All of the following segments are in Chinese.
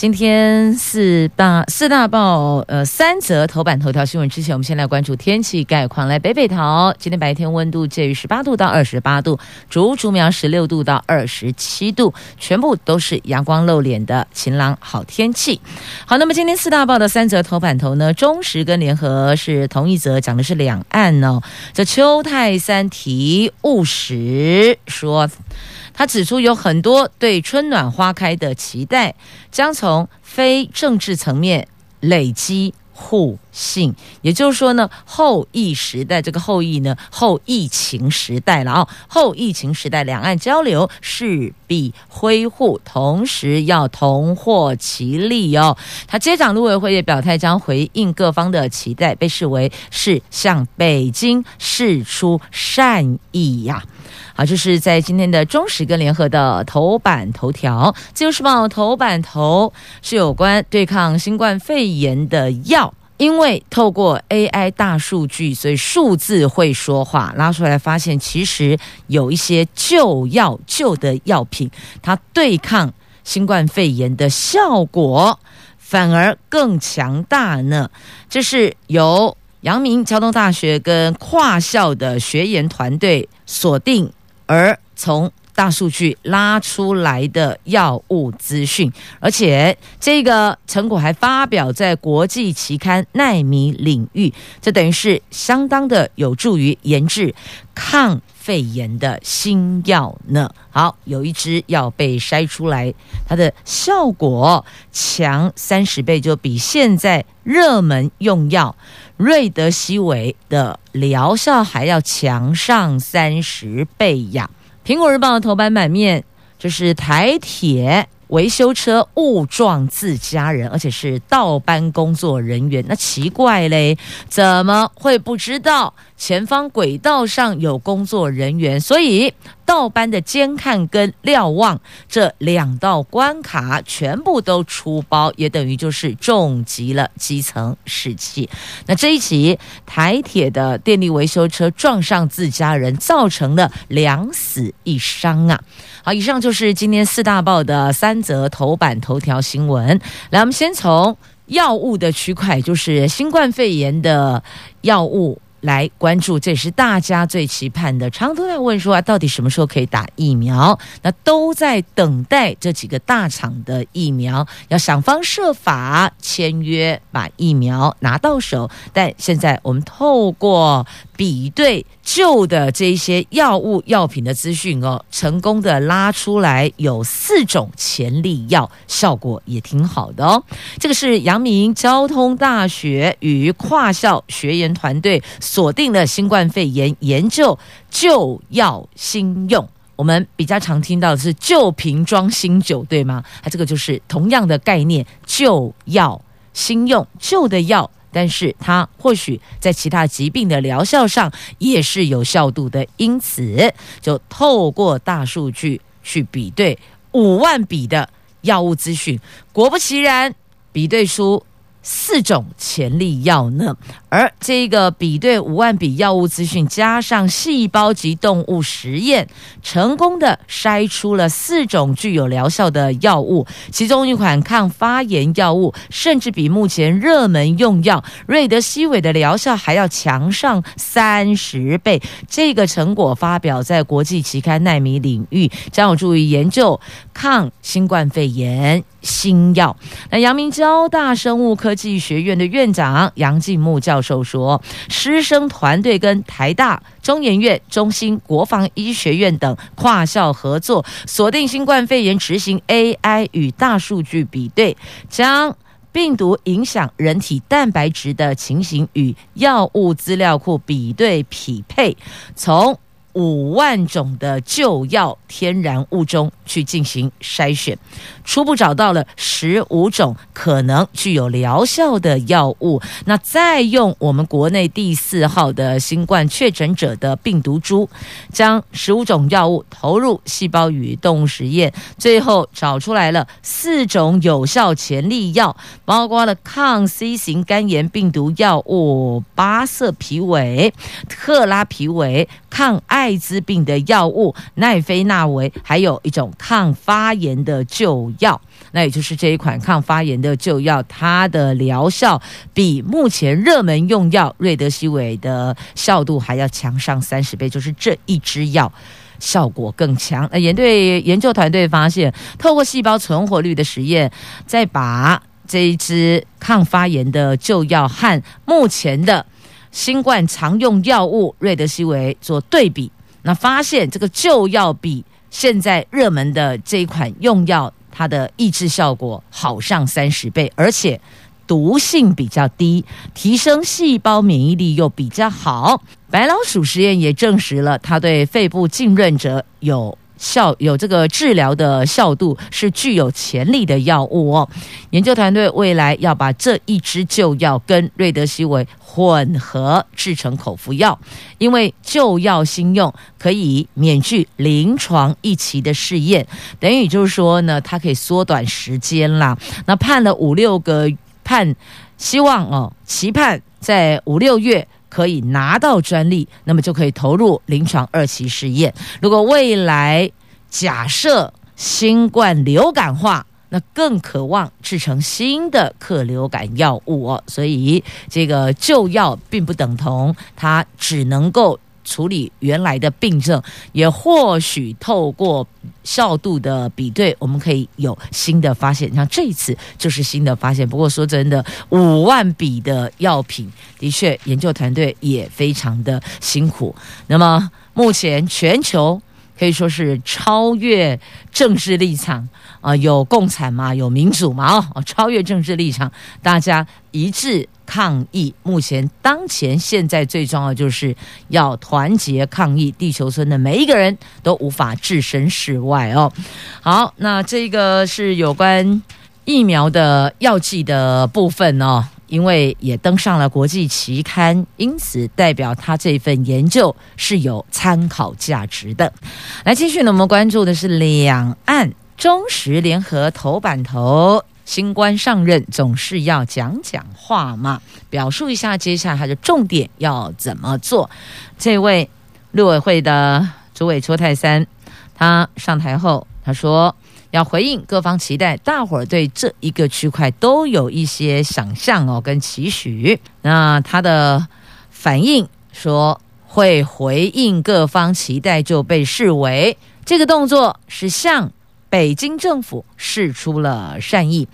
今天四大四大报呃三则头版头条新闻之前，我们先来关注天气概况。来北北桃，今天白天温度介于十八度到二十八度，竹竹苗十六度到二十七度，全部都是阳光露脸的晴朗好天气。好，那么今天四大报的三则头版头呢，中时跟联合是同一则，讲的是两岸哦。这邱泰三提务实说。他指出，有很多对春暖花开的期待，将从非政治层面累积互信。也就是说呢，后疫时代这个后疫呢，后疫情时代了啊，后疫情时代，两岸交流势必恢复，同时要同获其利哦。他接掌陆委会也表态，将回应各方的期待，被视为是向北京释出善意呀、好，就是在今天的中时跟联合的头版头条，自由时报头版头是有关对抗新冠肺炎的药，因为透过 AI 大数据，所以数字会说话，拉出来发现其实有一些旧药旧的药品，它对抗新冠肺炎的效果反而更强大呢。这是由阳明交通大学跟跨校的学研团队锁定。而从大数据拉出来的药物资讯，而且这个成果还发表在国际期刊《奈米领域》，这等于是相当的有助于研制抗肺炎的新药呢。好，有一支药被筛出来，它的效果强三十倍，就比现在热门用药瑞德西韦的疗效还要强上三十倍呀！苹果日报头版版面就是台铁维修车误撞自家人，而且是倒班工作人员。那奇怪嘞，怎么会不知道前方轨道上有工作人员？所以。倒班的监看跟瞭望这两道关卡全部都出包，也等于就是重击了基层士气。那这一起台铁的电力维修车撞上自家人，造成了两死一伤啊！好，以上就是今天四大报的三则头版头条新闻。来，我们先从药物的区块，就是新冠肺炎的药物。来关注，这是大家最期盼的。常都在问说啊，到底什么时候可以打疫苗？那都在等待这几个大厂的疫苗，要想方设法签约，把疫苗拿到手。但现在我们透过比对旧的这些药物药品的资讯哦，成功的拉出来有四种潜力药，效果也挺好的哦。这个是阳明交通大学与跨校学研团队锁定的新冠肺炎研究旧药新用。我们比较常听到的是旧瓶装新酒，对吗？它这个就是同样的概念，旧药新用，旧的药。但是它或许在其他疾病的疗效上也是有效度的，因此就透过大数据去比对五万笔的药物资讯，果不其然，比对出。四种潜力药呢，而这个比对五万笔药物资讯，加上细胞及动物实验，成功的筛出了四种具有疗效的药物，其中一款抗发炎药物，甚至比目前热门用药瑞德西韦的疗效还要强上三十倍。这个成果发表在国际期刊《纳米领域》，将有助于研究抗新冠肺炎新药。那阳明交大生物科技学院的院长杨静木教授说，师生团队跟台大、中研院、中兴国防医学院等跨校合作，锁定新冠肺炎，执行 AI 与大数据比对，将病毒影响人体蛋白质的情形与药物资料库比对匹配，从五万种的旧药天然物中去进行筛选，初步找到了十五种可能具有疗效的药物。那再用我们国内第四号的新冠确诊者的病毒株，将十五种药物投入细胞与动物实验，最后找出来了四种有效潜力药，包括了抗 C 型肝炎病毒药物巴瑟皮韦、特拉皮韦、抗艾。艾滋病的药物奈非那韦，还有一种抗发炎的旧药，那也就是这一款抗发炎的旧药，它的疗效比目前热门用药瑞德西韦的效度还要强上三十倍，就是这一支药效果更强。那研队研究团队发现，透过细胞存活率的实验，再把这一支抗发炎的旧药和目前的。新冠常用药物瑞德西韦做对比，那发现这个旧药比现在热门的这一款用药，它的抑制效果好上三十倍，而且毒性比较低，提升细胞免疫力又比较好。白老鼠实验也证实了，它对肺部浸润者有。效有这个治疗的效度，是具有潜力的药物哦。研究团队未来要把这一支旧药跟瑞德西韦混合制成口服药，因为旧药新用可以免去临床一期的试验，等于就是说呢，它可以缩短时间啦。那判了五六个判，希望哦，期盼在五六月。可以拿到专利，那么就可以投入临床二期试验。如果未来假设新冠流感化，那更渴望制成新的克流感药物哦。所以这个旧药并不等同它只能够。处理原来的病症，也或许透过效度的比对，我们可以有新的发现。像这一次就是新的发现。不过说真的，五万笔的药品，的确研究团队也非常的辛苦。那么目前全球可以说是超越政治立场啊、有共产嘛，有民主嘛，哦，超越政治立场，大家一致。抗议，目前当前现在最重要就是要团结抗议。地球村的每一个人都无法置身事外哦。好，那这个是有关疫苗的药剂的部分哦，因为也登上了国际期刊，因此代表他这份研究是有参考价值的。来，继续呢，我们关注的是两岸中时联合头版头。新官上任总是要讲讲话嘛，表述一下接下来他的重点要怎么做。这位陆委会的主委邱泰三，他上台后他说要回应各方期待，大伙儿对这一个区块都有一些想象哦跟期许。那他的反应说会回应各方期待，就被视为这个动作是向。北京政府释出了善意，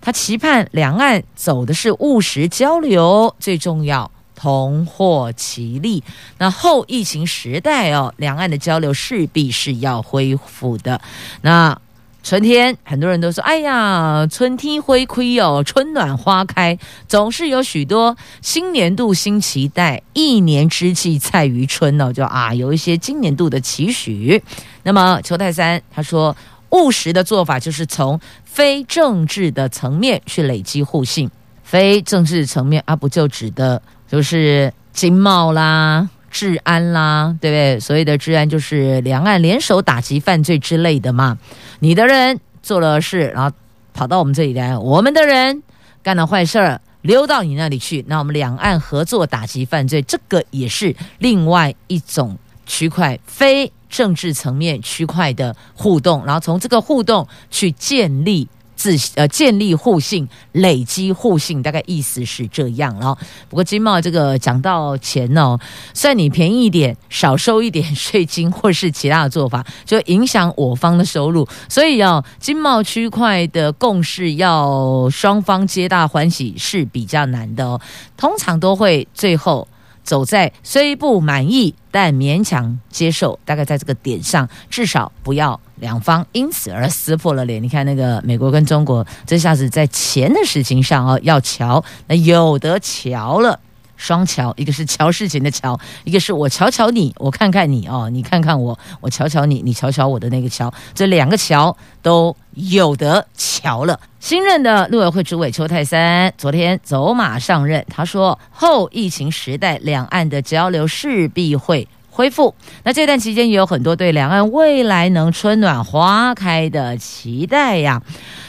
他期盼两岸走的是务实交流，最重要同获其利。那后疫情时代哦，两岸的交流势必是要恢复的。那春天，很多人都说：“哎呀，春天花开哦，春暖花开，总是有许多新年度新期待，一年之计在于春哦，就啊，有一些今年度的期许。”那么邱太三他说。务实的做法就是从非政治的层面去累积互信，非政治层面啊，不就指的就是经贸啦、治安啦，对不对？所谓的治安就是两岸联手打击犯罪之类的嘛。你的人做了事，然后跑到我们这里来；我们的人干了坏事儿，溜到你那里去。那我们两岸合作打击犯罪，这个也是另外一种区块非。政治层面区块的互动，然后从这个互动去建立自呃建立互信，累积互信，大概意思是这样了。不过经贸这个讲到钱哦，算你便宜一点，少收一点税金，或是其他的做法，就影响我方的收入。所以哦，经贸区块的共识要双方皆大欢喜是比较难的哦，通常都会最后。走在虽不满意但勉强接受，大概在这个点上，至少不要两方因此而撕破了脸。你看那个美国跟中国，这下子在钱的事情上哦要瞧，那有得瞧了，双桥，一个是瞧事情的瞧，一个是我瞧瞧你，我看看你哦，你看看我，我瞧瞧你，你瞧瞧我的那个桥，这两个桥都有得瞧了。新任的陆委会主委邱泰三昨天走马上任，他说后疫情时代，两岸的交流势必会恢复。那这段期间也有很多对两岸未来能春暖花开的期待呀。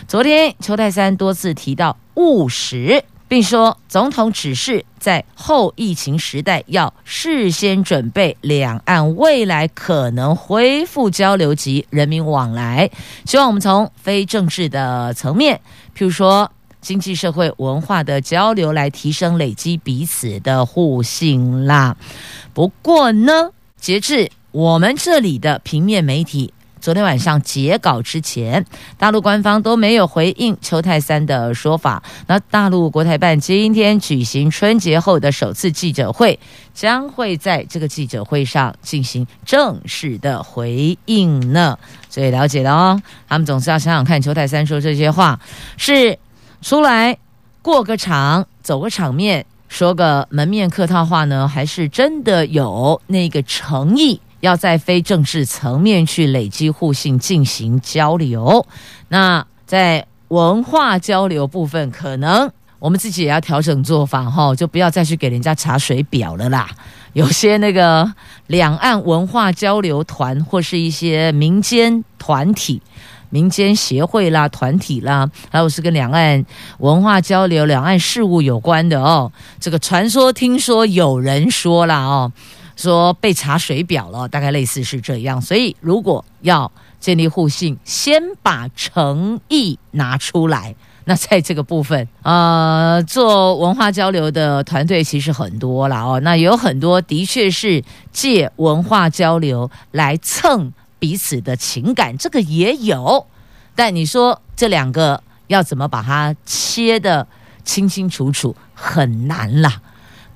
昨天邱泰三多次提到务实。并说，总统指示在后疫情时代要事先准备两岸未来可能恢复交流及人民往来，希望我们从非政治的层面，譬如说经济社会文化的交流来提升累积彼此的互信啦。不过呢，截至我们这里的平面媒体。昨天晚上截稿之前，大陆官方都没有回应邱泰三的说法。那大陆国台办今天举行春节后的首次记者会，将会在这个记者会上进行正式的回应呢。所以了解了哦，他们总是要想想看，邱泰三说这些话是出来过个场、走个场面、说个门面客套话呢，还是真的有那个诚意？要在非政治层面去累积互信，进行交流。那在文化交流部分，可能我们自己也要调整做法哈，就不要再去给人家查水表了啦。有些那个两岸文化交流团或是一些民间团体、民间协会啦、团体啦，还有是跟两岸文化交流、两岸事务有关的哦。这个传说听说有人说啦哦。说被查水表了，大概类似是这样。所以，如果要建立互信，先把诚意拿出来。那在这个部分，呃，做文化交流的团队其实很多了哦。那有很多的确是借文化交流来蹭彼此的情感，这个也有。但你说这两个要怎么把它切得清清楚楚，很难啦。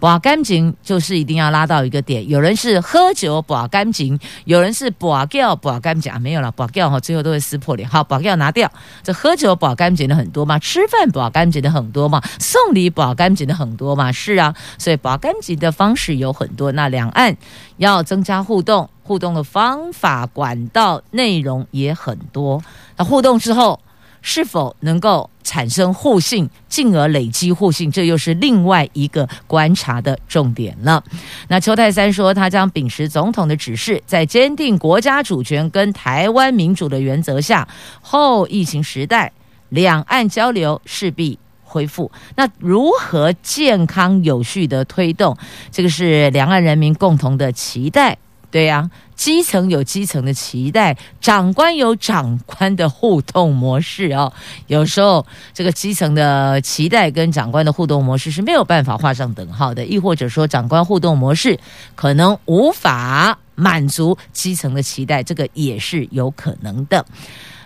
把干净就是一定要拉到一个点。有人是喝酒把干净，有人是把掉把干净啊，没有了把掉哈，最后都会撕破脸。好，把掉拿掉。这喝酒把干净的很多嘛，吃饭把干净的很多嘛，送礼把干净的很多嘛，是啊。所以把干净的方式有很多。那两岸要增加互动，互动的方法、管道、内容也很多。那互动之后。是否能够产生互信，进而累积互信，这又是另外一个观察的重点了。那邱泰三说，他将秉持总统的指示，在坚定国家主权跟台湾民主的原则下，后疫情时代两岸交流势必恢复。那如何健康有序的推动，这个是两岸人民共同的期待。对呀、啊。基层有基层的期待，长官有长官的互动模式哦。有时候这个基层的期待跟长官的互动模式是没有办法画上等号的，亦或者说长官互动模式可能无法满足基层的期待，这个也是有可能的。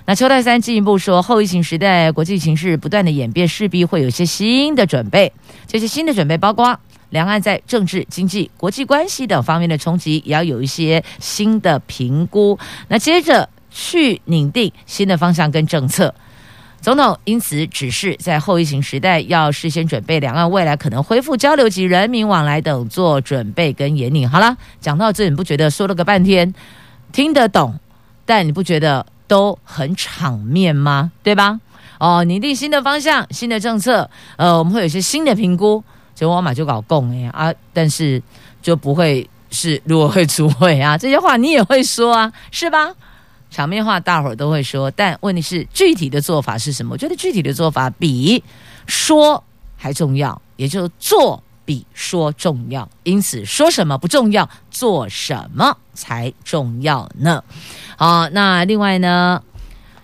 那邱泰三进一步说，后疫情时代国际形势不断的演变，势必会有些新的准备，这些新的准备包括。两岸在政治、经济、国际关系等方面的冲击，也要有一些新的评估。那接着去拟定新的方向跟政策。总统因此指示，在后疫情时代，要事先准备两岸未来可能恢复交流及人民往来等做准备跟引领。好了，讲到这，你不觉得说了个半天听得懂，但你不觉得都很场面吗？对吧？哦，拟定新的方向、新的政策，呃，我们会有一些新的评估。结果我马就搞共哎啊，但是就不会是如果会出会啊，这些话你也会说啊，是吧？场面话大伙儿都会说，但问题是具体的做法是什么？我觉得具体的做法比说还重要，也就是做比说重要。因此说什么不重要，做什么才重要呢？好，那另外呢，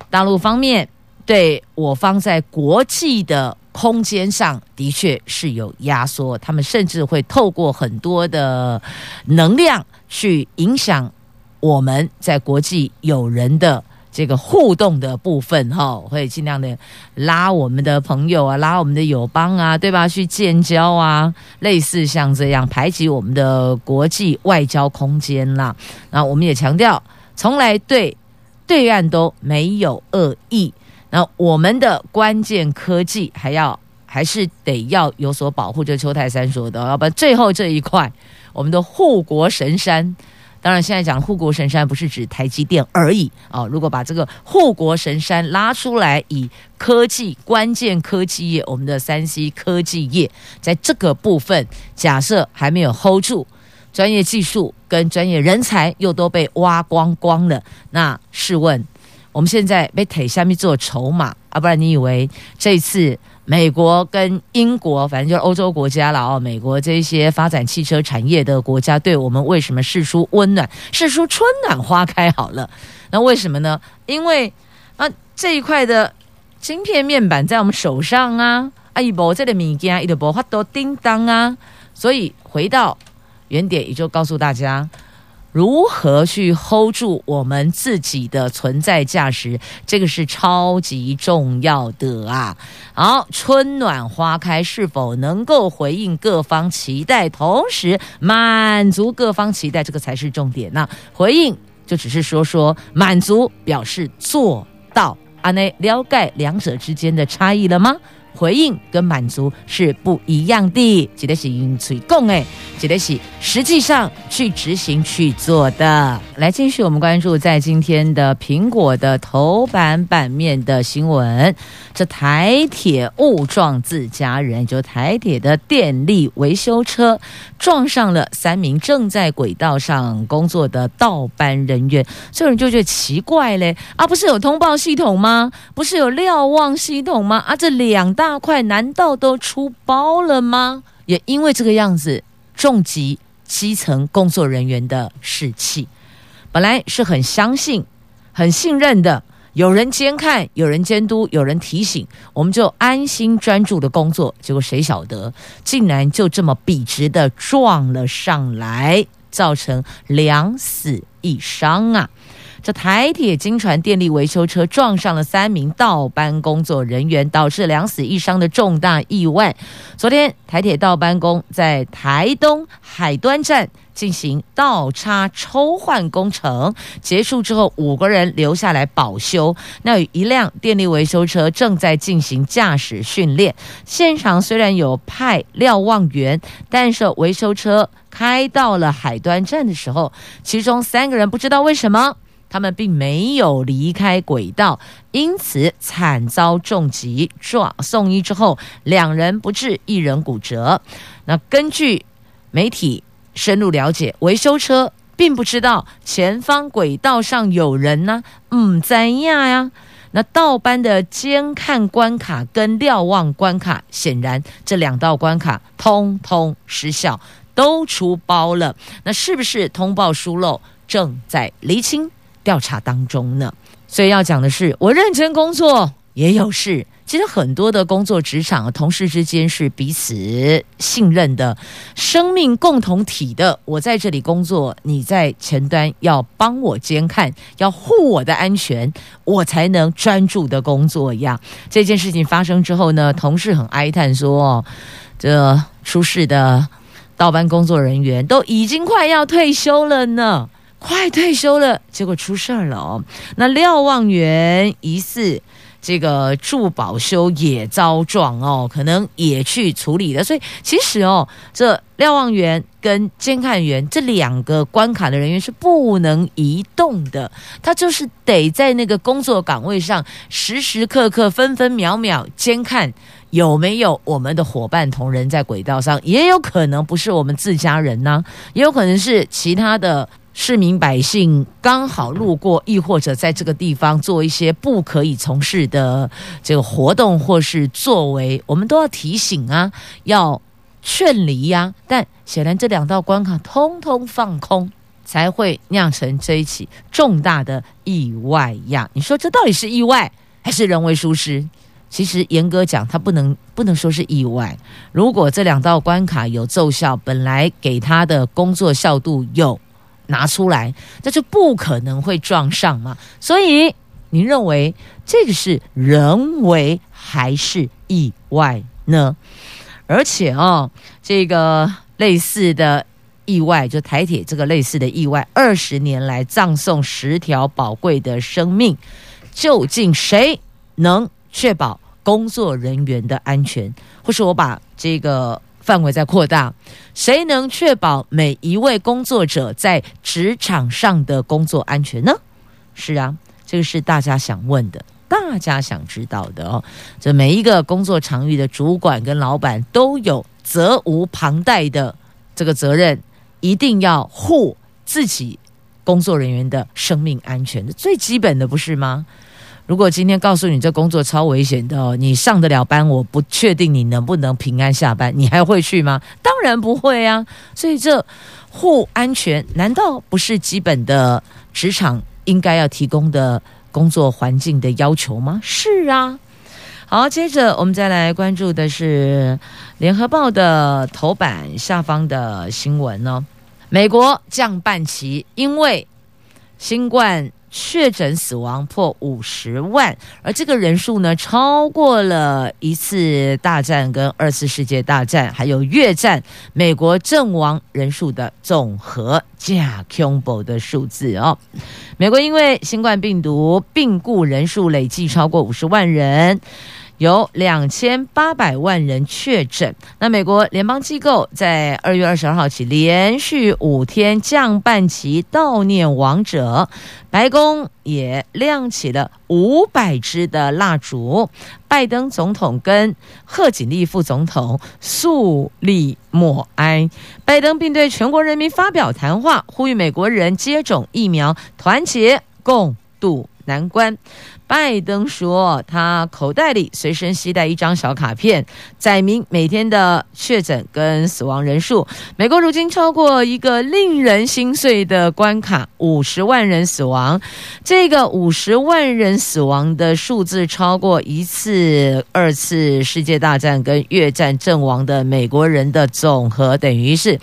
大陆方面对我方在国际的。空间上的确是有压缩，他们甚至会透过很多的能量去影响我们在国际友人的这个互动的部分，哈，会尽量的拉我们的朋友啊，拉我们的友邦啊，对吧？去建交啊，类似像这样排挤我们的国际外交空间啦。那我们也强调，从来对对岸都没有恶意。那我们的关键科技还要还是得要有所保护。就邱泰山说的，要不然最后这一块，我们的护国神山。当然，现在讲护国神山不是指台积电而已啊。如果把这个护国神山拉出来，以科技关键科技业，我们的三 C 科技业，在这个部分，假设还没有 hold 住，专业技术跟专业人才又都被挖光光了，那试问，我们现在被推下面做筹码啊？不然你以为这次？美国跟英国，反正就是欧洲国家了哦。美国这些发展汽车产业的国家，对我们为什么释出温暖，释出春暖花开？好了，那为什么呢？因为啊，这一块的晶片面板在我们手上啊，啊，一波这个物件，一波发都叮当啊，所以回到原点，也就告诉大家。如何去 hold 住我们自己的存在价值？这个是超级重要的啊！好，春暖花开是否能够回应各方期待，同时满足各方期待，这个才是重点。那回应就只是说说，满足表示做到，阿内了解两者之间的差异了吗？回应跟满足是不一样的，记得是用嘴讲诶，记得是实际上去执行去做的。来继续，我们关注在今天的苹果的头版版面的新闻，这台铁误撞自家人，就台铁的电力维修车撞上了三名正在轨道上工作的道班人员，这人就觉得奇怪嘞，啊，不是有通报系统吗？不是有瞭望系统吗？啊，这两大。大块难道都出包了吗？也因为这个样子，重击基层工作人员的士气。本来是很相信、很信任的，有人监看、有人监督、有人提醒，我们就安心专注的工作。结果谁晓得，竟然就这么笔直的撞了上来，造成两死一伤啊！这台铁金船电力维修车撞上了三名倒班工作人员，导致两死一伤的重大意外。昨天，台铁道班工在台东海端站进行倒插抽换工程，结束之后，五个人留下来保修。那有一辆电力维修车正在进行驾驶训练。现场虽然有派瞭望员，但是维修车开到了海端站的时候，其中三个人不知道为什么。他们并没有离开轨道，因此惨遭重击撞送医之后，两人不治，一人骨折。那根据媒体深入了解，维修车并不知道前方轨道上有人呢，嗯，怎样呀？那道班的监看关卡跟瞭望关卡，显然这两道关卡通通失效，都出包了。那是不是通报疏漏？正在厘清。调查当中呢，所以要讲的是，我认真工作也有事。其实很多的工作职场，同事之间是彼此信任的，生命共同体的。我在这里工作，你在前端要帮我监看，要护我的安全，我才能专注的工作一样。这件事情发生之后呢，同事很哀叹说：“这出事的道班工作人员都已经快要退休了呢。”快退休了，结果出事儿了哦。那瞭望员疑似这个助保修也遭撞哦，可能也去处理了。所以其实哦，这瞭望员跟监看员这两个关卡的人员是不能移动的，他就是得在那个工作岗位上时时刻刻、分分秒秒监看有没有我们的伙伴同仁在轨道上，也有可能不是我们自家人呢，也有可能是其他的。市民百姓刚好路过，亦或者在这个地方做一些不可以从事的这个活动或是作为，我们都要提醒啊，要劝离呀。但显然这两道关卡通通放空，才会酿成这一起重大的意外呀。你说这到底是意外还是人为疏失？其实严格讲，它不能不能说是意外。如果这两道关卡有奏效，本来给他的工作效度有。拿出来，那就不可能会撞上嘛。所以，您认为这个是人为还是意外呢？而且哦，这个类似的意外，就台铁这个类似的意外，二十年来葬送十条宝贵的生命，究竟谁能确保工作人员的安全，或是我把这个范围在扩大，谁能确保每一位工作者在职场上的工作安全呢？是啊，这个是大家想问的，大家想知道的哦。这每一个工作场域的主管跟老板都有责无旁贷的这个责任，一定要护自己工作人员的生命安全，最基本的不是吗？如果今天告诉你这工作超危险的，你上得了班，我不确定你能不能平安下班，你还会去吗？当然不会啊！所以这护安全难道不是基本的职场应该要提供的工作环境的要求吗？是啊。好，接着我们再来关注的是联合报的头版下方的新闻哦，美国降半旗，因为新冠。确诊死亡破五十万，而这个人数呢，超过了一次大战跟二次世界大战，还有越战美国阵亡人数的总和，加恐怖的数字哦。美国因为新冠病毒病故人数累计超过五十万人。有两千八百万人确诊。那美国联邦机构在二月二十二号起连续五天降半旗悼念亡者，白宫也亮起了五百支的蜡烛。拜登总统跟贺锦丽副总统肃立默哀。拜登并对全国人民发表谈话，呼吁美国人接种疫苗，团结共度难关。拜登说，他口袋里随身携带一张小卡片，载明每天的确诊跟死亡人数。美国如今超过一个令人心碎的关卡，五十万人死亡。这个五十万人死亡的数字，超过一次二次世界大战跟越战阵亡的美国人的总和，等于是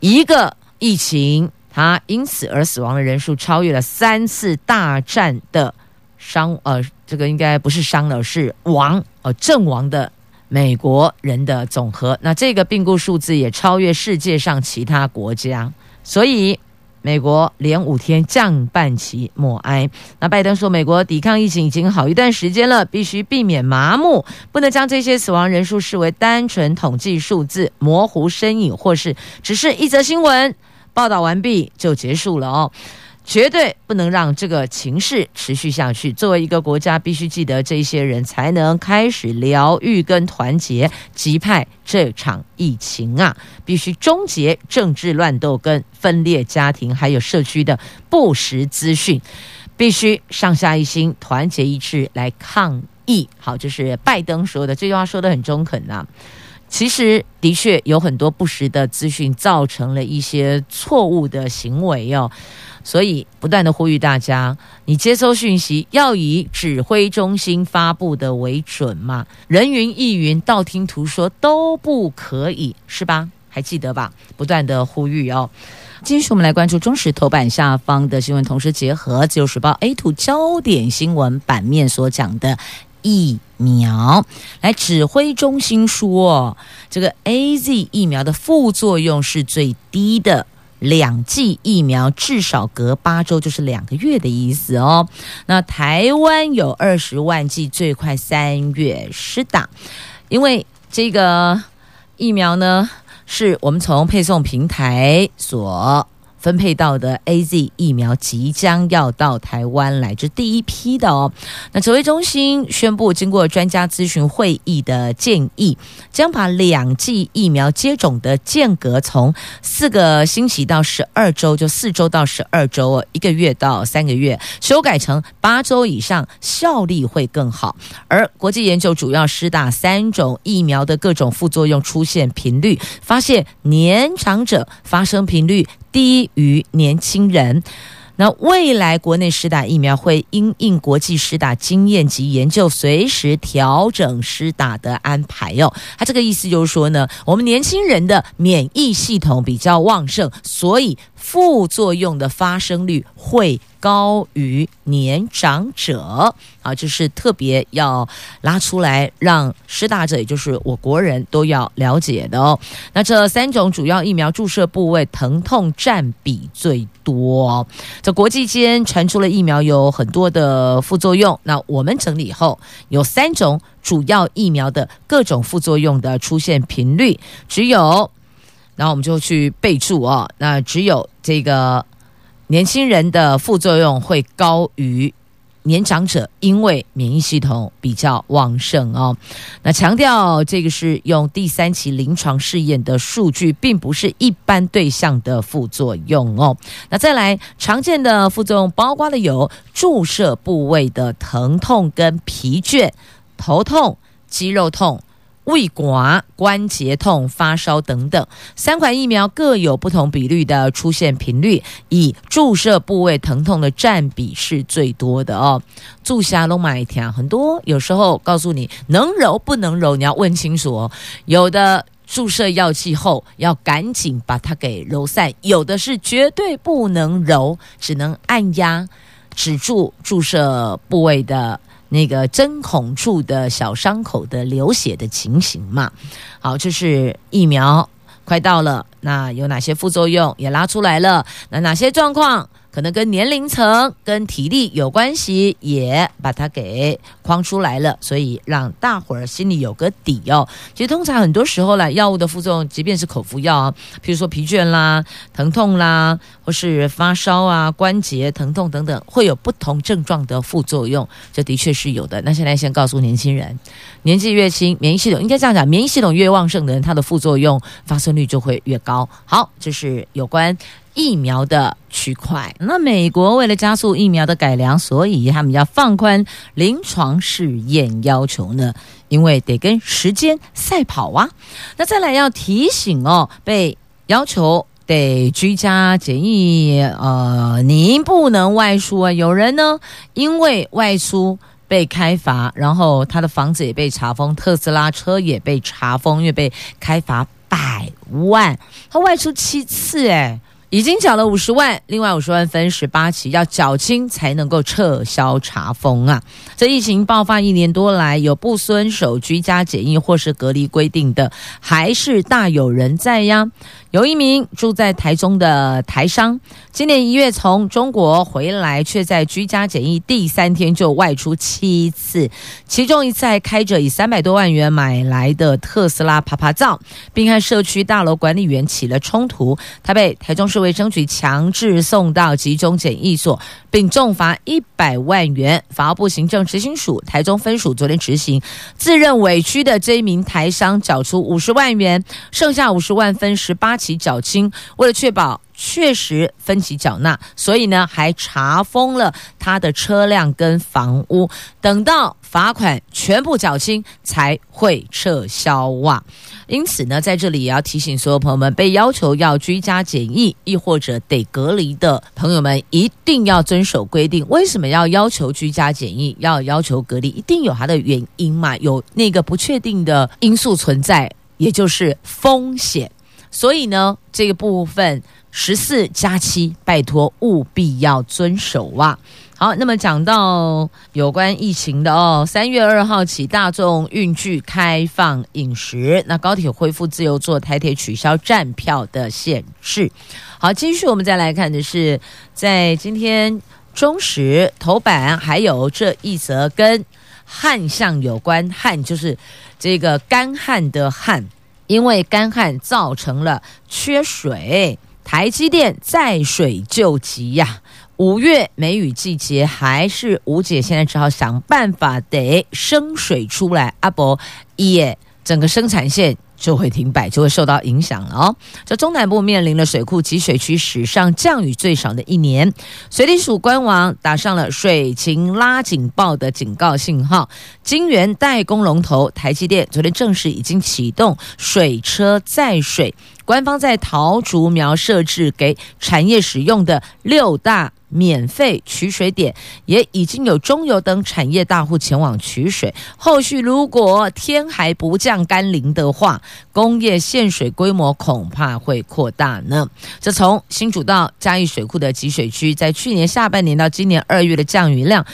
一个疫情，他因此而死亡的人数超越了三次大战的。伤呃，这个应该不是伤了，是亡呃阵亡的美国人的总和。那这个病故数字也超越世界上其他国家，所以美国连五天降半旗默哀。那拜登说，美国抵抗疫情已经好一段时间了，必须避免麻木，不能将这些死亡人数视为单纯统计数字，模糊身影，或是只是一则新闻报道完毕就结束了哦。绝对不能让这个情势持续下去。作为一个国家，必须记得这些人才能开始疗愈跟团结，击败这场疫情啊！必须终结政治乱斗跟分裂家庭，还有社区的不实资讯，必须上下一心，团结一致来抗疫。好，这是拜登说的，这句话说得很中肯啊。其实的确有很多不实的资讯，造成了一些错误的行为哦。所以，不断的呼吁大家，你接收讯息要以指挥中心发布的为准嘛，人云亦云、道听途说都不可以，是吧？还记得吧？不断的呼吁哦。继续，我们来关注中时头版下方的新闻，同时结合自由时报 A2 焦点新闻版面所讲的疫苗，来指挥中心说，这个 AZ 疫苗的副作用是最低的。两剂疫苗至少隔八周，就是两个月的意思哦。那台湾有二十万剂，最快三月施打。因为这个疫苗呢，是我们从配送平台所。分配到的 AZ 疫苗即将要到台湾来，这第一批的哦。那指挥中心宣布，经过专家咨询会议的建议，将把两剂疫苗接种的间隔从四个星期到十二周，就四周到十二周哦，一个月到三个月，修改成八周以上，效力会更好。而国际研究主要施打三种疫苗的各种副作用出现频率，发现年长者发生频率。低于年轻人，那未来国内施打疫苗会因应国际施打经验及研究，随时调整施打的安排哟。他这个意思就是说呢，我们年轻人的免疫系统比较旺盛，所以副作用的发生率会高于年长者啊，就是特别要拉出来让施打者，也就是我国人都要了解的哦。那这三种主要疫苗注射部位疼痛占比最多，这国际间传出了疫苗有很多的副作用。那我们整理后，有三种主要疫苗的各种副作用的出现频率，只有，然后我们就去备注哦，那只有这个。年轻人的副作用会高于年长者，因为免疫系统比较旺盛哦。那强调这个是用第三期临床试验的数据，并不是一般对象的副作用哦。那再来常见的副作用，包括了有注射部位的疼痛跟疲倦、头痛、肌肉痛。胃刮、关节痛、发烧等等，三款疫苗各有不同比率的出现频率，以注射部位疼痛的占比是最多的哦。注下龙马一条，很多有时候告诉你能揉不能揉，你要问清楚哦。有的注射药剂后要赶紧把它给揉散，有的是绝对不能揉，只能按压止住注射部位的。那个针孔处的小伤口的流血的情形嘛，好，这是疫苗快到了，那有哪些副作用也拉出来了，那哪些状况？可能跟年龄层、跟体力有关系，也把它给框出来了，所以让大伙儿心里有个底哦。其实通常很多时候呢，药物的副作用，即便是口服药啊，譬如说疲倦啦、疼痛啦，或是发烧啊、关节疼痛等等，会有不同症状的副作用，这的确是有的。那现在先告诉年轻人，年纪越轻，免疫系统应该这样讲，免疫系统越旺盛的人，他的副作用发生率就会越高。好，这是有关。疫苗的区块，那美国为了加速疫苗的改良，所以他们要放宽临床试验要求呢，因为得跟时间赛跑啊。那再来要提醒哦，被要求得居家检疫，呃，您不能外出啊。有人呢，因为外出被开罚，然后他的房子也被查封，特斯拉车也被查封，因为被开罚百万，他外出七次，诶。已经缴了五十万，另外五十万分十八期，要缴清才能够撤销查封啊！这疫情爆发一年多来，有不遵守居家检疫或是隔离规定的，还是大有人在呀。有一名住在台中的台商，今年一月从中国回来，却在居家检疫第三天就外出七次，其中一次还开着以三百多万元买来的特斯拉趴趴造，并和社区大楼管理员起了冲突，他被台中市卫生局强制送到集中检疫所，并重罚一百万元。法务部行政执行署台中分署昨天执行，自认委屈的这一名台商缴出五十万元，剩下五十万分十八期。缴清，为了确保确实分期缴纳，所以呢还查封了他的车辆跟房屋，等到罚款全部缴清才会撤销哇。因此呢，在这里也要提醒所有朋友们，被要求要居家检疫，亦或者得隔离的朋友们，一定要遵守规定。为什么要要求居家检疫，要要求隔离？一定有它的原因嘛，有那个不确定的因素存在，也就是风险。所以呢，这个部分十四加七，拜托务必要遵守啊！好，那么讲到有关疫情的哦，三月二号起，大众运具开放饮食，那高铁恢复自由坐，台铁取消站票的限制。好，继续我们再来看的是，在今天中时头版，还有这一则跟旱象有关，旱就是这个干旱的旱。因为干旱造成了缺水，台积电在水救急呀！五月梅雨季节还是无解，现在只好想办法得生水出来。阿伯耶，整个生产线。就会停摆，就会受到影响了哦。这中南部面临了水库集水区史上降雨最少的一年，水利署官网打上了水情拉警报的警告信号。晶圆代工龙头台积电昨天正式已经启动水车载水，官方在桃竹苗设置给产业使用的六大免费取水点，也已经有中油等产业大户前往取水。后续如果天还不降甘霖的话，工业限水规模恐怕会扩大呢。这从新主到嘉义水库的集水区，在去年下半年到今年二月的降雨量。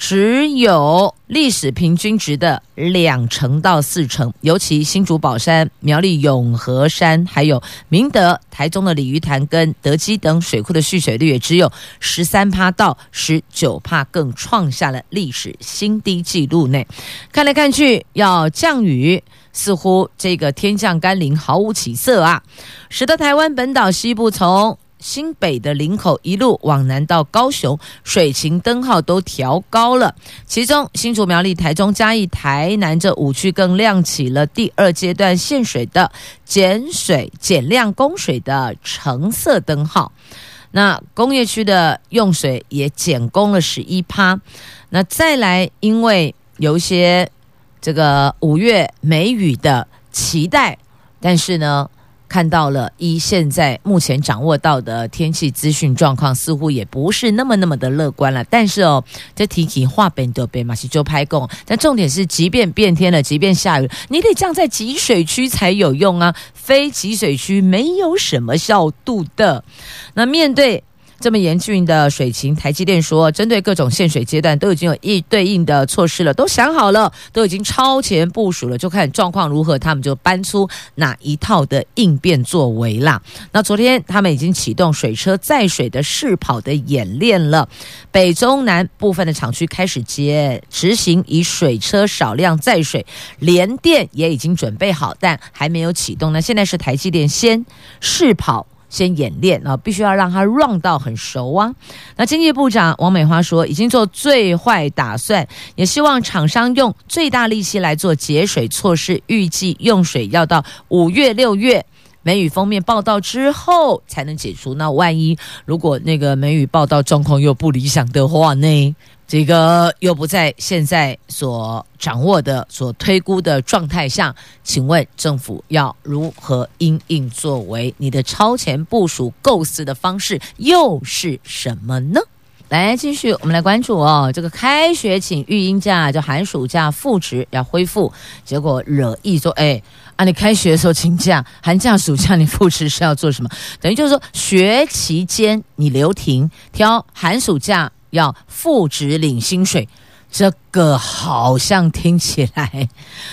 只有历史平均值的两成到四成，尤其新竹宝山、苗栗永和山，还有明德、台中的鲤鱼潭跟德基等水库的蓄水率也只有十三趴到十九趴，更创下了历史新低纪录内。看来看去，要降雨，似乎这个天降甘霖毫无起色啊，使得台湾本岛西部从新北的林口一路往南到高雄，水情灯号都调高了。其中新竹苗栗台中嘉义台南这五区更亮起了第二阶段限水的减水减量供水的橙色灯号。那工业区的用水也减供了十一趴。那再来，因为有一些这个五月梅雨的期待，但是呢。看到了，一现在目前掌握到的天气资讯状况，似乎也不是那么那么的乐观了。但是哦，这提起话本都被马西就拍供。但重点是，即便变天了，即便下雨，你得降在集水区才有用啊，非集水区没有什么效度的。那面对。这么严峻的水情，台积电说，针对各种限水阶段都已经有一对应的措施了，都想好了，都已经超前部署了，就看状况如何，他们就搬出哪一套的应变作为啦。那昨天他们已经启动水车载水的试跑的演练了，北中南部分的厂区开始接执行以水车少量载水，连电也已经准备好，但还没有启动。那现在是台积电先试跑。先演练啊，必须要让它 run 到很熟啊。那经济部长王美花说，已经做最坏打算，也希望厂商用最大力气来做节水措施。预计用水要到五月、六月梅雨封面报道之后才能解除。那万一如果那个梅雨报道状况又不理想的话呢？这个又不在现在所掌握的、所推估的状态下，请问政府要如何因应作为？你的超前部署构思的方式又是什么呢？来，继续我们来关注哦，这个开学请育婴假，就寒暑假复职要恢复，结果惹议说，哎，啊，你开学的时候请假，寒假、暑假你复职是要做什么？等于就是说，学期间你留停，挑寒暑假。要复职领薪水，这个好像听起来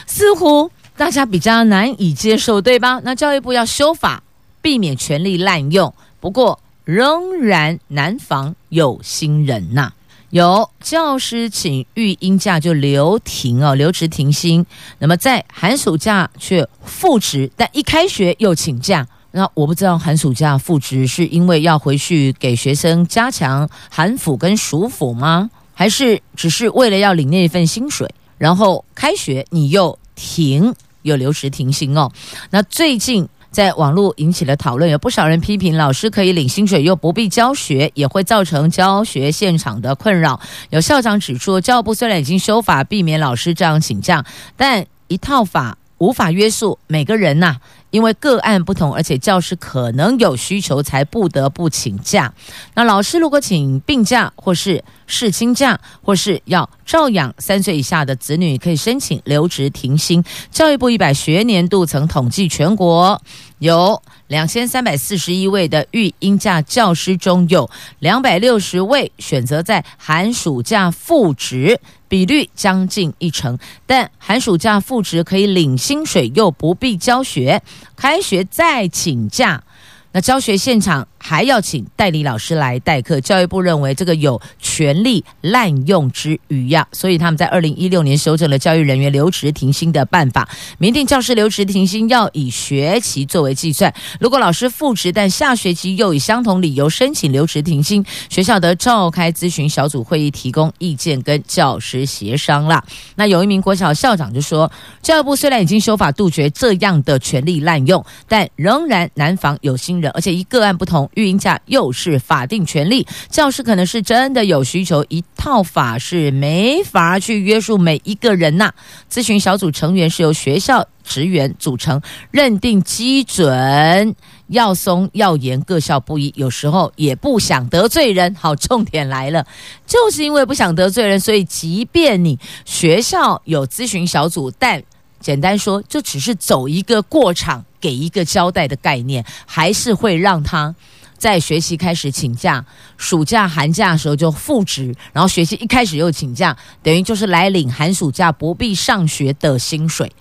似乎大家比较难以接受，对吧？那教育部要修法，避免权力滥用。不过仍然难防有心人呐、有教师请育婴假就留停哦，留职停薪。那么在寒暑假却复职，但一开学又请假。那我不知道寒暑假复职是因为要回去给学生加强寒辅跟暑辅吗？还是只是为了要领那份薪水？然后开学你又停又留职停薪哦？那最近在网络引起了讨论，有不少人批评老师可以领薪水又不必教学，也会造成教学现场的困扰。有校长指出，教育部虽然已经修法避免老师这样请假，但一套法无法约束每个人呐、因为个案不同，而且教师可能有需求，才不得不请假。那老师如果请病假，或是事亲假，或是要照养三岁以下的子女，可以申请留职停薪。教育部一百学年度曾统计全国有两千三百四十一位的育婴假教师中，有两百六十位选择在寒暑假复职。比率将近一成，但寒暑假复职可以领薪水，又不必教学，开学再请假。那教学现场还要请代理老师来代课，教育部认为这个有权力滥用之虞呀，所以他们在二零一六年修正了教育人员留职停薪的办法，明定教师留职停薪要以学期作为计算。如果老师复职，但下学期又以相同理由申请留职停薪，学校得召开咨询小组会议，提供意见跟教师协商啦。那有一名国小校长就说，教育部虽然已经修法杜绝这样的权力滥用，但仍然难防有心人。而且一个案不同，用育婴假又是法定权利，教师可能是真的有需求，一套法是没法去约束每一个人呐、咨询小组成员是由学校职员组成，认定基准要松要严，各校不一，有时候也不想得罪人。好，重点来了，就是因为不想得罪人，所以即便你学校有咨询小组，但简单说，就只是走一个过场，给一个交代的概念，还是会让他在学习开始请假，暑假、寒假的时候就复职，然后学习一开始又请假，等于就是来领寒暑假不必上学的薪水。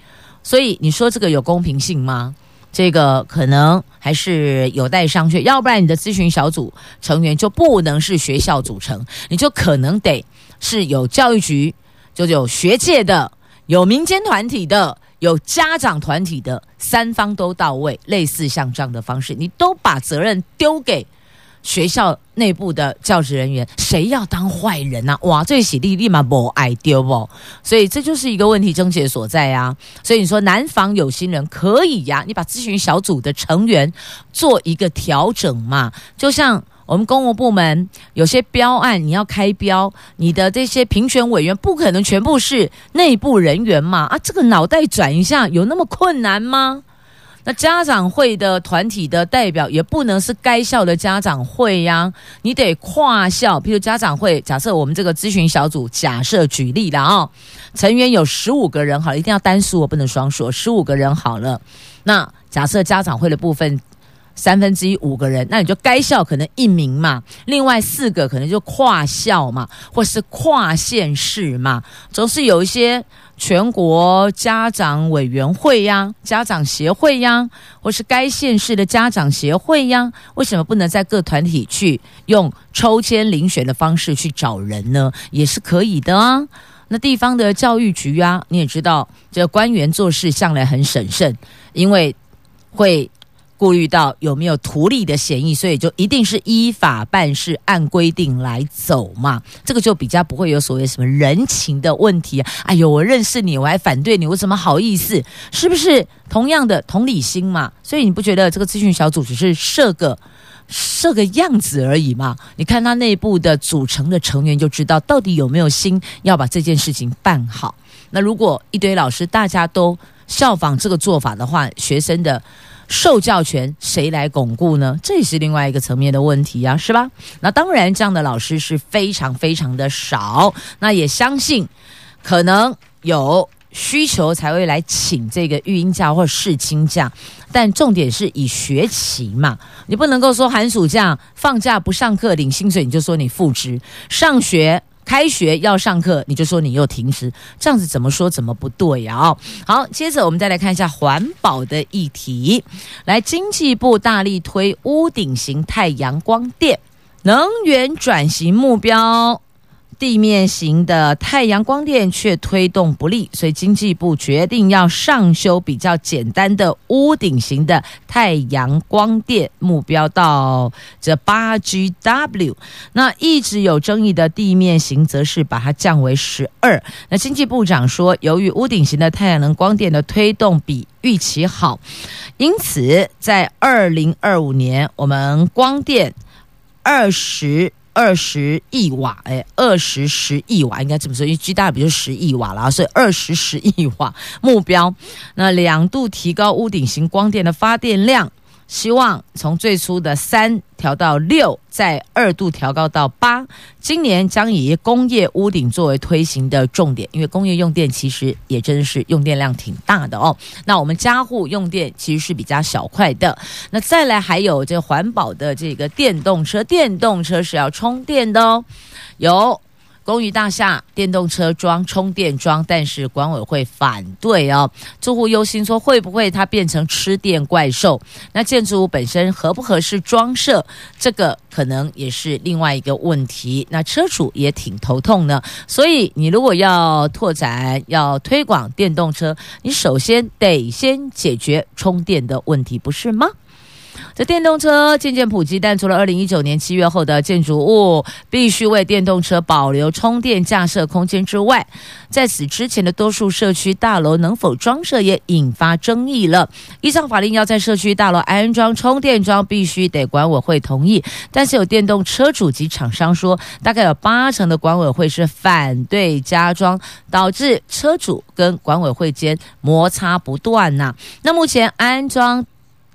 所以你说这个有公平性吗？这个可能还是有待商榷。要不然你的咨询小组成员就不能是学校组成，你就可能得是有教育局，就有学界的。有民间团体的，有家长团体的，三方都到位，类似像这样的方式，你都把责任丢给学校内部的教职人员，谁要当坏人啊？哇，这洗地立马不爱丢不，所以这就是一个问题症结所在啊。所以你说南方有心人可以呀、啊，你把咨询小组的成员做一个调整嘛，就像。我们公务部门有些标案，你要开标，你的这些评选委员不可能全部是内部人员嘛？啊，这个脑袋转一下有那么困难吗？那家长会的团体的代表也不能是该校的家长会呀，你得跨校。譬如家长会，假设我们这个咨询小组，假设举例了啊，成员有十五个人，好了，一定要单数，我不能双数，十五个人好了。那假设家长会的部分。三分之一五个人，那你就该校可能一名嘛，另外四个可能就跨校嘛，或是跨县市嘛，总是有一些全国家长委员会呀、家长协会呀，或是该县市的家长协会呀，为什么不能在各团体去用抽签遴选的方式去找人呢？也是可以的啊。那地方的教育局啊，你也知道，这个官员做事向来很审慎，因为会。顾虑到有没有图利的嫌疑，所以就一定是依法办事，按规定来走嘛。这个就比较不会有所谓什么人情的问题。哎呦，我认识你，我还反对你，我怎么好意思？是不是同样的同理心嘛？所以你不觉得这个咨询小组只是设个设个样子而已嘛？你看他内部的组成的成员就知道到底有没有心要把这件事情办好。那如果一堆老师大家都效仿这个做法的话，学生的。受教权谁来巩固呢？这也是另外一个层面的问题啊，是吧？那当然，这样的老师是非常非常的少。那也相信，可能有需求才会来请这个育婴假或者侍亲假。但重点是以学期嘛，你不能够说寒暑假放假不上课领薪水，你就说你复职上学。开学要上课，你就说你又停职，这样子怎么说怎么不对呀？好，接着我们再来看一下环保的议题。来，经济部大力推屋顶型太阳光电能源转型目标。地面型的太阳光电却推动不利，所以经济部决定要上修比较简单的屋顶型的太阳光电目标到这八 GW。那一直有争议的地面型则是把它降为十二。那经济部长说，由于屋顶型的太阳能光电的推动比预期好，因此在二零二五年我们光电二十。二十亿瓦，哎，二十十亿瓦应该这么说，因为 G 大比就十亿瓦了，所以二十十亿瓦目标，那两度提高屋顶型光电的发电量。希望从最初的三调到六，再二度调高到八。今年将以工业屋顶作为推行的重点，因为工业用电其实也真是用电量挺大的哦。那我们家户用电其实是比较小块的。那再来还有这环保的这个电动车，电动车是要充电的哦，有。公寓大厦电动车装充电桩，但是管委会反对哦。住户忧心说，会不会它变成吃电怪兽？那建筑物本身合不合适装设？这个可能也是另外一个问题。那车主也挺头痛的。所以你如果要拓展、要推广电动车，你首先得先解决充电的问题，不是吗？这电动车渐渐普及，但除了二零一九年七月后的建筑物必须为电动车保留充电架设空间之外，在此之前的多数社区大楼能否装设也引发争议了。依照法令，要在社区大楼安装充电桩，必须得管委会同意。但是有电动车主及厂商说，大概有八成的管委会是反对加装，导致车主跟管委会间摩擦不断呐、那目前安装。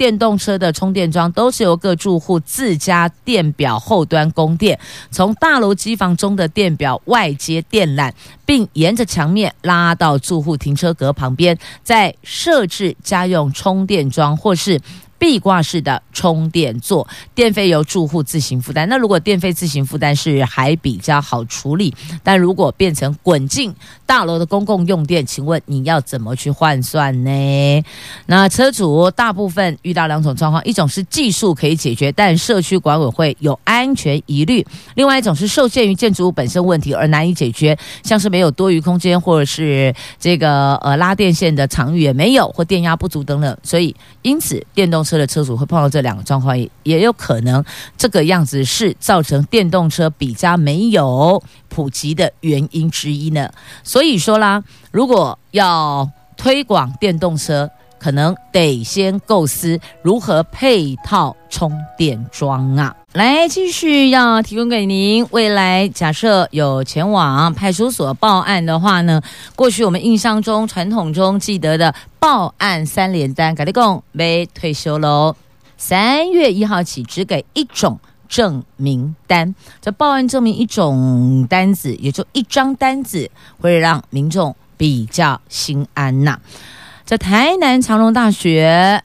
电动车的充电桩都是由各住户自家电表后端供电，从大楼机房中的电表外接电缆，并沿着墙面拉到住户停车格旁边，再设置家用充电桩或是。壁挂式的充电座，电费由住户自行负担。那如果电费自行负担是还比较好处理，但如果变成滚进大楼的公共用电，请问你要怎么去换算呢？那车主大部分遇到两种状况，一种是技术可以解决，但社区管委会有安全疑虑；另外一种是受限于建筑物本身问题而难以解决，像是没有多余空间，或者是这个呃拉电线的场域也没有，或电压不足等等。所以因此电动。车的车主会碰到这两个状况，也有可能这个样子是造成电动车比较没有普及的原因之一呢。所以说啦，如果要推广电动车，可能得先构思如何配套充电桩啊。来，继续要提供给您。未来假设有前往派出所报案的话呢，过去我们印象中、传统中记得的报案三联单，改立共没退休喽。三月一号起，只给一种证明单。这报案证明一种单子，也就一张单子，会让民众比较心安呐。在台南长荣大学。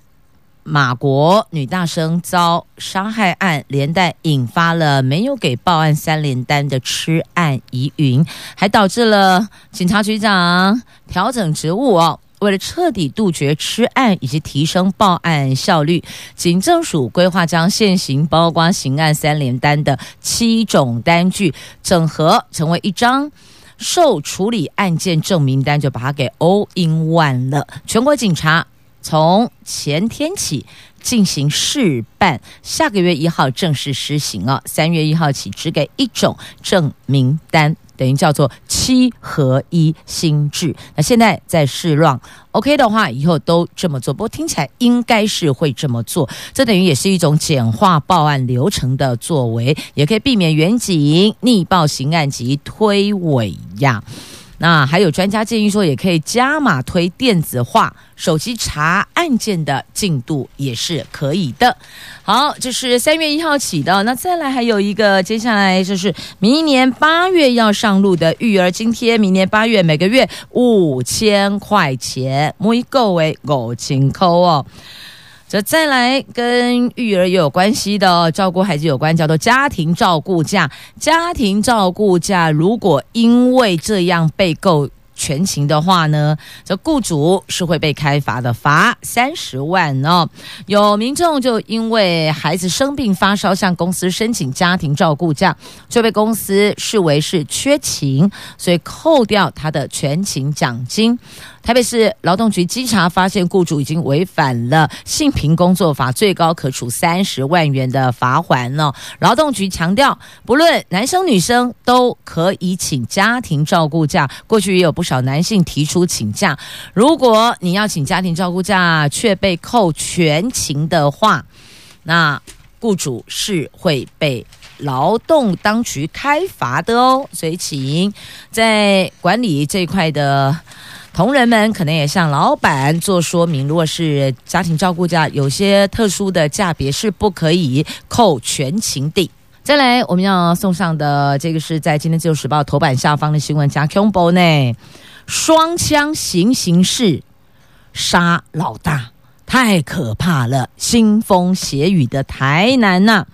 马国女大生遭杀害案，连带引发了没有给报案三联单的吃案疑云，还导致了警察局长调整职务哦。为了彻底杜绝吃案以及提升报案效率，警政署规划将现行包括刑案三联单的七种单据整合成为一张受处理案件证明单，就把它给 all in one 了。全国警察。从前天起进行试办，下个月一号正式施行啊！三月一号起只给一种证明单，等于叫做七合一心智。那现在在试乱，OK 的话，以后都这么做。不过听起来应该是会这么做，这等于也是一种简化报案流程的作为，也可以避免远景逆报刑案及推诿呀。那还有专家建议说，也可以加码推电子化，手机查案件的进度也是可以的。好，这是三月一号起的。那再来还有一个，接下来就是明年八月要上路的育儿津贴，明年八月每个月五千块钱，每个月五千块哦。这再来跟育儿也有关系的，照顾孩子有关，叫做家庭照顾假。家庭照顾假如果因为这样被扣全勤的话呢，这雇主是会被开罚的，罚三十万哦。有民众就因为孩子生病发烧，向公司申请家庭照顾假，就被公司视为是缺勤，所以扣掉他的全勤奖金。台北市劳动局稽查发现，雇主已经违反了性平工作法，最高可处三十万元的罚锾呢。劳动局强调，不论男生女生都可以请家庭照顾假。过去也有不少男性提出请假，如果你要请家庭照顾假却被扣全勤的话，那雇主是会被劳动当局开罚的哦。所以，请在管理这一块的。同仁们可能也向老板做说明，如果是家庭照顾假，有些特殊的价别是不可以扣全勤的。再来，我们要送上的这个是在今天自由时报头版下方的新闻，加 c o m b o 呢，双枪行刑式杀老大，太可怕了！腥风血雨的台南呐、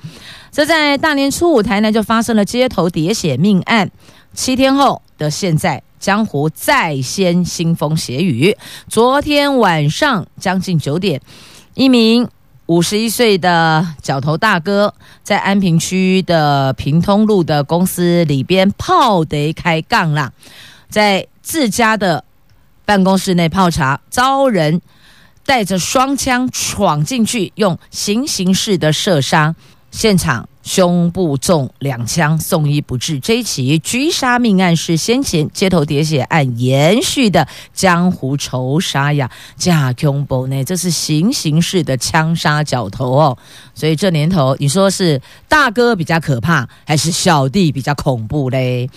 这在大年初五，台南就发生了街头喋血命案，七天后的现在。江湖再掀腥风血雨。昨天晚上将近九点，一名五十一岁的角头大哥在安平区的平通路的公司里边泡得开杠啦，在自家的办公室内泡茶，遭人带着双枪闯进去，用行刑式的射杀，现场。胸部中两枪，送医不治。这一起狙杀命案是先前街头喋血案延续的江湖仇杀呀，加恐怖呢？这是行刑式的枪杀角头哦。所以这年头，你说是大哥比较可怕，还是小弟比较恐怖嘞？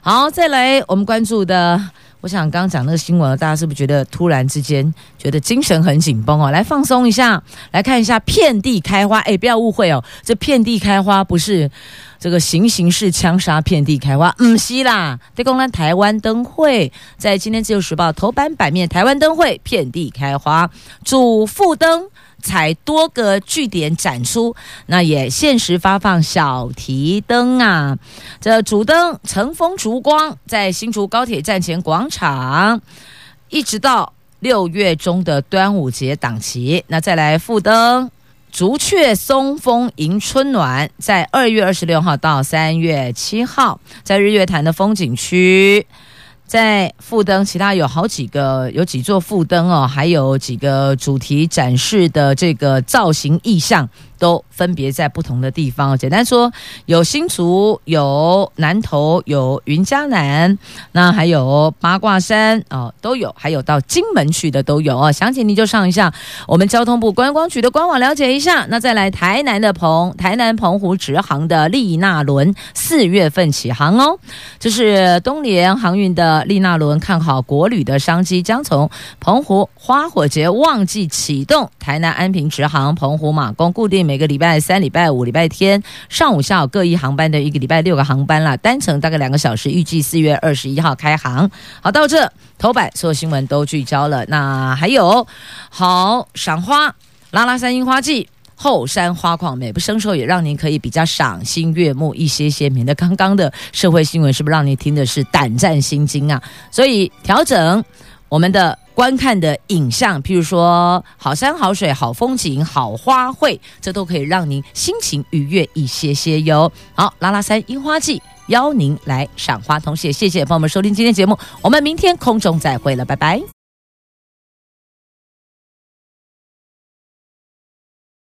好，再来我们关注的。我想刚刚讲那个新闻，大家是不是觉得突然之间觉得精神很紧绷哦？来放松一下，来看一下遍地开花。哎，不要误会哦，这遍地开花不是这个行刑式枪杀遍地开花，嗯，是啦。对，公安台湾灯会在今天自由时报头版版面，台湾灯会遍地开花，主副灯。采多个据点展出，那也限时发放小提灯啊。这主灯乘风烛光，在新竹高铁站前广场，一直到六月中的端午节档期。那再来副灯，竹雀松风迎春暖，在二月二十六号到三月七号，在日月潭的风景区。在副灯，其他有好几个，有几座副灯哦，还有几个主题展示的这个造型意象。都分别在不同的地方。简单说，有新竹，有南投，有云嘉南，那还有八卦山哦，都有。还有到金门去的都有哦。详情你就上一下我们交通部观光局的官网了解一下。那再来台南的澎台南澎湖直航的丽纳轮，四月份起航哦。这是东联航运的丽纳轮，看好国旅的商机，将从澎湖花火节旺季启动，台南安平直航，澎湖马公固定。每个礼拜三、礼拜五、礼拜天上午、下午各一航班的一个礼拜六个航班啦，单程大概两个小时，预计四月二十一号开航。好，到这头版所有新闻都聚焦了。那还有好赏花，拉拉山樱花季，后山花况美不胜收，也让您可以比较赏心悦目一些些。免得刚刚的社会新闻是不是让你听的是胆战心惊啊？所以调整我们的。观看的影像，譬如说好山好水好风景好花卉，这都可以让您心情愉悦一些些哟。好，拉拉山樱花季邀您来赏花，同时也谢谢朋友们收听今天节目，我们明天空中再会了，拜拜。